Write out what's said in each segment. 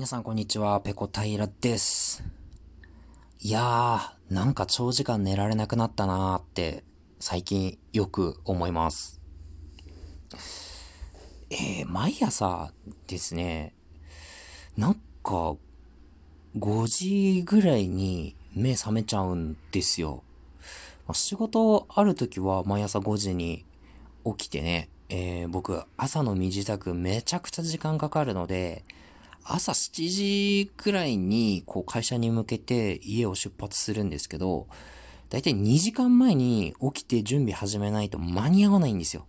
皆さんこんにちは、ペコ平です。いやー、なんか長時間寝られなくなったなーって最近よく思います。えー、毎朝ですね、なんか5時ぐらいに目覚めちゃうんですよ。仕事ある時は毎朝5時に起きてね、えー、僕朝の身支度めちゃくちゃ時間かかるので、朝7時くらいに、こう会社に向けて家を出発するんですけど、だいたい2時間前に起きて準備始めないと間に合わないんですよ。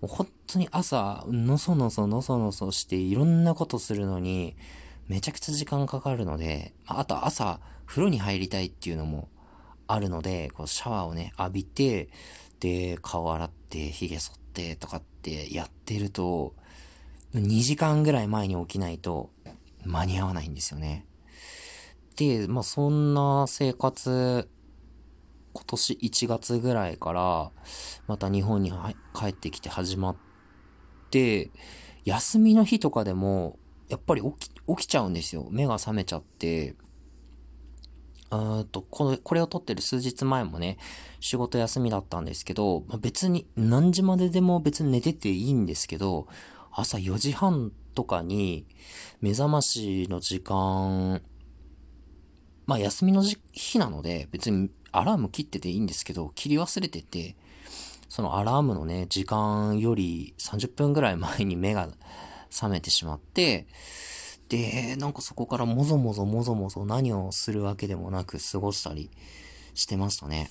もう本当に朝、のそのそのそのそしていろんなことするのに、めちゃくちゃ時間かかるので、あと朝、風呂に入りたいっていうのもあるので、こうシャワーをね、浴びて、で、顔洗って、髭剃ってとかってやってると、2時間ぐらい前に起きないと間に合わないんですよね。で、まあそんな生活、今年1月ぐらいから、また日本に帰ってきて始まって、休みの日とかでも、やっぱり起き、起きちゃうんですよ。目が覚めちゃって、うんと、これ、これを撮ってる数日前もね、仕事休みだったんですけど、ま、別に何時まででも別に寝てていいんですけど、朝4時半とかに目覚ましの時間、まあ休みの日なので別にアラーム切ってていいんですけど、切り忘れてて、そのアラームのね、時間より30分ぐらい前に目が覚めてしまって、で、なんかそこからもぞもぞもぞもぞ何をするわけでもなく過ごしたりしてましたね。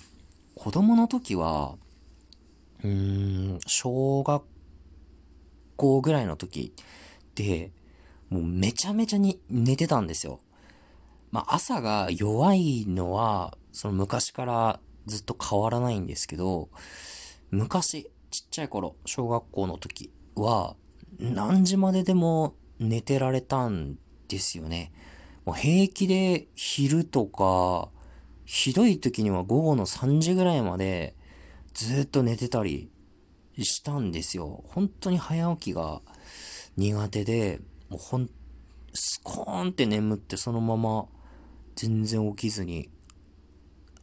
子供の時は、うーん、小学校ぐらいの時、もうめちゃめちゃに寝てたんですよ。まあ朝が弱いのは、その昔からずっと変わらないんですけど、昔、ちっちゃい頃、小学校の時は、何時まででも寝てられたんですよね。もう平気で昼とか、ひどい時には午後の3時ぐらいまでずっと寝てたりしたんですよ。本当に早起きが苦手で、もうほん、スコーンって眠ってそのまま全然起きずに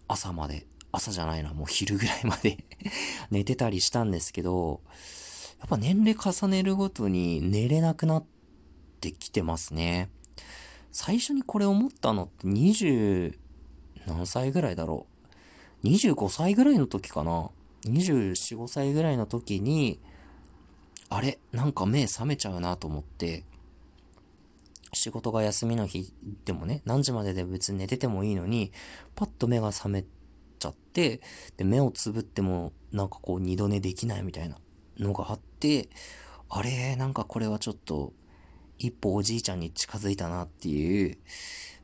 朝まで、朝じゃないな、もう昼ぐらいまで 寝てたりしたんですけど、やっぱ年齢重ねるごとに寝れなくなってきてますね。最初にこれ思ったのって20何歳ぐらいだろう。25歳ぐらいの時かな。24、5歳ぐらいの時に、あれ？なんか目覚めちゃうなと思って、仕事が休みの日でもね、何時までで別に寝ててもいいのに、パッと目が覚めちゃって、で、目をつぶってもなんかこう二度寝できないみたいなのがあって、あれ？なんかこれはちょっと一歩おじいちゃんに近づいたなっていう、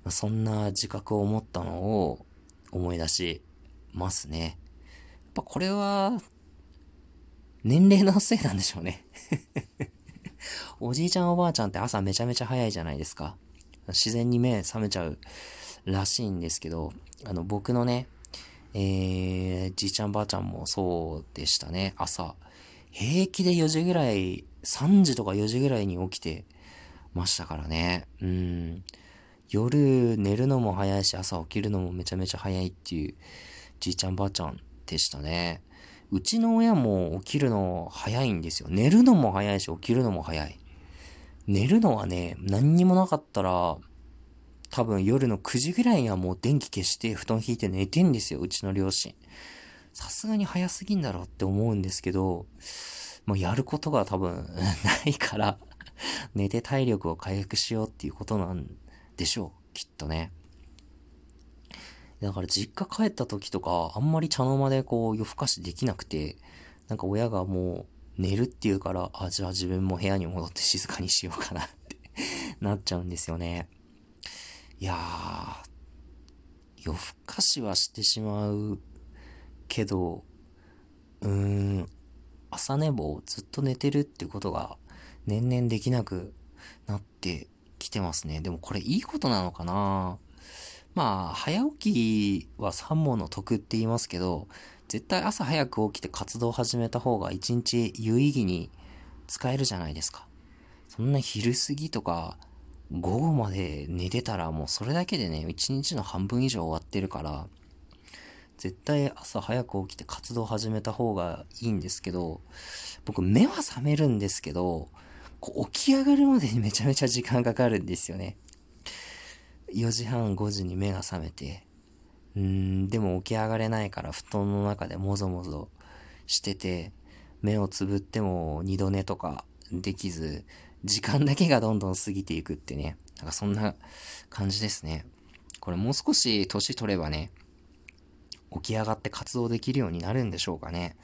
そんな自覚を持ったのを思い出しますね。やっぱこれは、年齢のせいなんでしょうね おじいちゃんおばあちゃんって朝めちゃめちゃ早いじゃないですか。自然に目覚めちゃうらしいんですけど、あの、僕のね、えー、じいちゃんばあちゃんもそうでしたね。朝、平気で4時ぐらい、3時とか4時ぐらいに起きてましたからね。うん。夜寝るのも早いし、朝起きるのもめちゃめちゃ早いっていう、じいちゃんばあちゃんでしたね。うちの親も起きるの早いんですよ。寝るのも早いし起きるのも早い。寝るのはね、何にもなかったら、多分夜の9時ぐらいにはもう電気消して布団引いて寝てんですよ、うちの両親。さすがに早すぎんだろうって思うんですけど、もうやることが多分 ないから寝て体力を回復しようっていうことなんでしょう、きっとね。だから実家帰った時とか、あんまり茶の間でこう夜更かしできなくて、なんか親がもう寝るっていうから、あ、じゃあ自分も部屋に戻って静かにしようかなって なっちゃうんですよね。いやー、夜更かしはしてしまうけど、うーん、朝寝坊ずっと寝てるってことが年々できなくなってきてますね。でもこれいいことなのかなぁまあ、早起きは三問の得って言いますけど、絶対朝早く起きて活動を始めた方が一日有意義に使えるじゃないですか。そんな昼過ぎとか午後まで寝てたらもうそれだけでね、一日の半分以上終わってるから、絶対朝早く起きて活動始めた方がいいんですけど、僕目は覚めるんですけど、こう起き上がるまでにめちゃめちゃ時間かかるんですよね。4時半5時に目が覚めて、うん、でも起き上がれないから布団の中でもぞもぞしてて、目をつぶっても二度寝とかできず、時間だけがどんどん過ぎていくってね、なんかそんな感じですね。これもう少し年取ればね、起き上がって活動できるようになるんでしょうかね。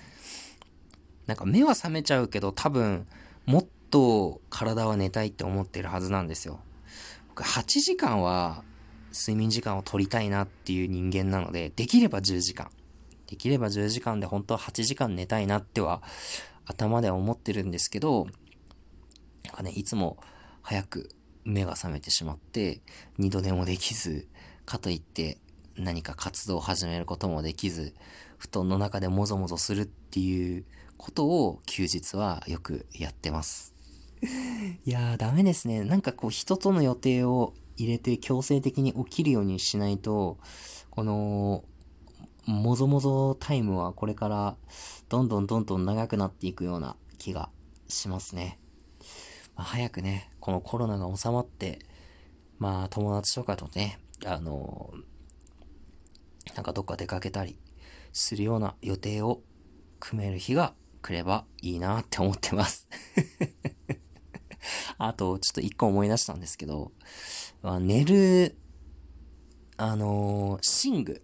なんか目は覚めちゃうけど多分もっと体は寝たいって思ってるはずなんですよ。8時間は睡眠時間を取りたいなっていう人間なので、できれば10時間。できれば10時間で本当は8時間寝たいなっては頭では思ってるんですけど、なんかね、いつも早く目が覚めてしまって、二度寝もできず、かといって何か活動を始めることもできず、布団の中でもぞもぞするっていうことを休日はよくやってます。いやーダメですね。なんかこう人との予定を入れて強制的に起きるようにしないと、この、もぞもぞタイムはこれからどんどんどんどん長くなっていくような気がしますね。まあ、早くね、このコロナが収まって、まあ友達とかとね、あのなんかどっか出かけたりするような予定を組める日が来ればいいなって思ってます あと、ちょっと一個思い出したんですけど、寝る、あのー、寝具。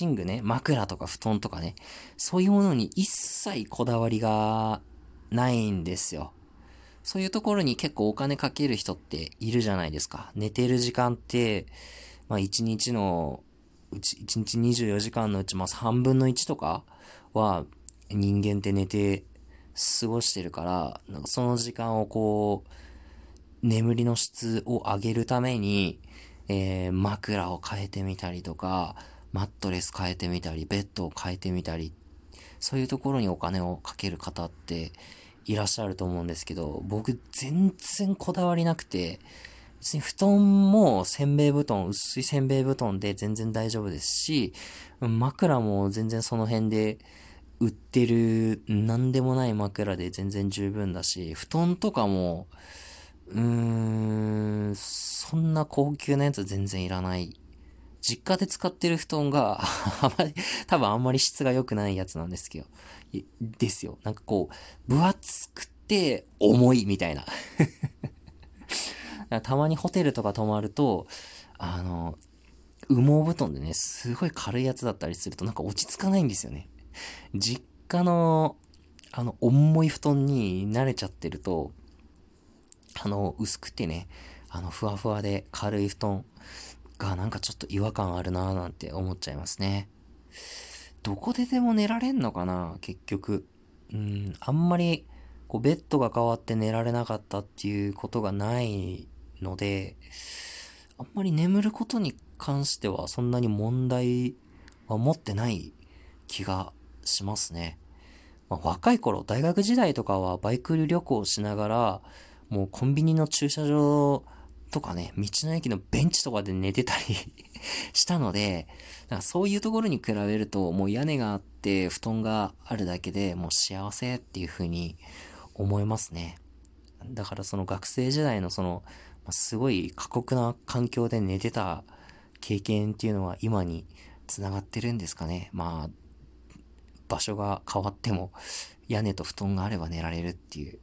寝具ね、枕とか布団とかね、そういうものに一切こだわりがないんですよ。そういうところに結構お金かける人っているじゃないですか。寝てる時間って、まあ一日のうち、1日24時間のうち、まあ3分の1とかは人間って寝て過ごしてるから、なんかその時間をこう、眠りの質を上げるために、えー、枕を変えてみたりとか、マットレス変えてみたり、ベッドを変えてみたり、そういうところにお金をかける方っていらっしゃると思うんですけど、僕全然こだわりなくて、別に布団もせんべい布団、薄いせんべい布団で全然大丈夫ですし、枕も全然その辺で売ってる何でもない枕で全然十分だし、布団とかも、うーん、そんな高級なやつ全然いらない。実家で使ってる布団があまり、多分あんまり質が良くないやつなんですけど、ですよ。なんかこう、分厚くて重いみたいな たまにホテルとか泊まると、あの、羽毛布団でね、すごい軽いやつだったりするとなんか落ち着かないんですよね。実家の、あの、重い布団に慣れちゃってると、あの、薄くてね、あの、ふわふわで軽い布団がなんかちょっと違和感あるなぁなんて思っちゃいますね。どこででも寝られんのかな結局。うん、あんまり、こう、ベッドが変わって寝られなかったっていうことがないので、あんまり眠ることに関してはそんなに問題は持ってない気がしますね。まあ、若い頃、大学時代とかはバイク旅行しながら、もうコンビニの駐車場とかね、道の駅のベンチとかで寝てたり したので、そういうところに比べると、もう屋根があって布団があるだけでもう幸せっていう風に思いますね。だからその学生時代のそのすごい過酷な環境で寝てた経験っていうのは今に繋がってるんですかね。まあ、場所が変わっても屋根と布団があれば寝られるっていう、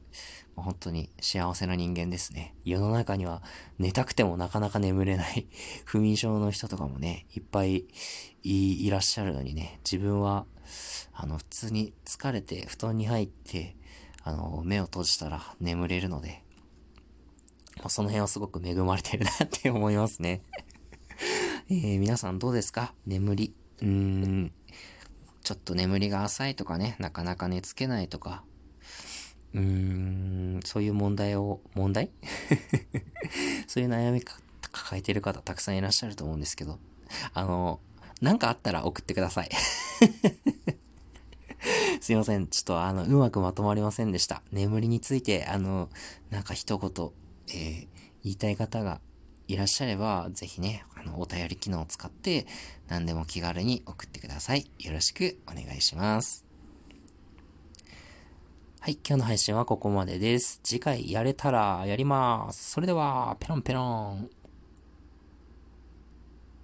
まあ、本当に幸せな人間ですね。世の中には寝たくてもなかなか眠れない 不眠症の人とかもね、いっぱいいらっしゃるのにね、自分は、あの、普通に疲れて布団に入って、あの、目を閉じたら眠れるので、まその辺はすごく恵まれてるなって思いますね え、皆さんどうですか？眠り。うーん。ちょっと眠りが浅いとかね、なかなか寝つけないとか、うーん、そういう問題を、問題？そういう悩み抱えてる方たくさんいらっしゃると思うんですけど、あの、なんかあったら送ってください すいません。ちょっとあの、うまくまとまりませんでした。眠りについて、あの、なんか一言、えー、言いたい方がいらっしゃれば、ぜひね、あの、お便り機能を使って、何でも気軽に送ってください。よろしくお願いします。はい、今日の配信はここまでです。次回やれたらやります。それでは、ペロンペロン。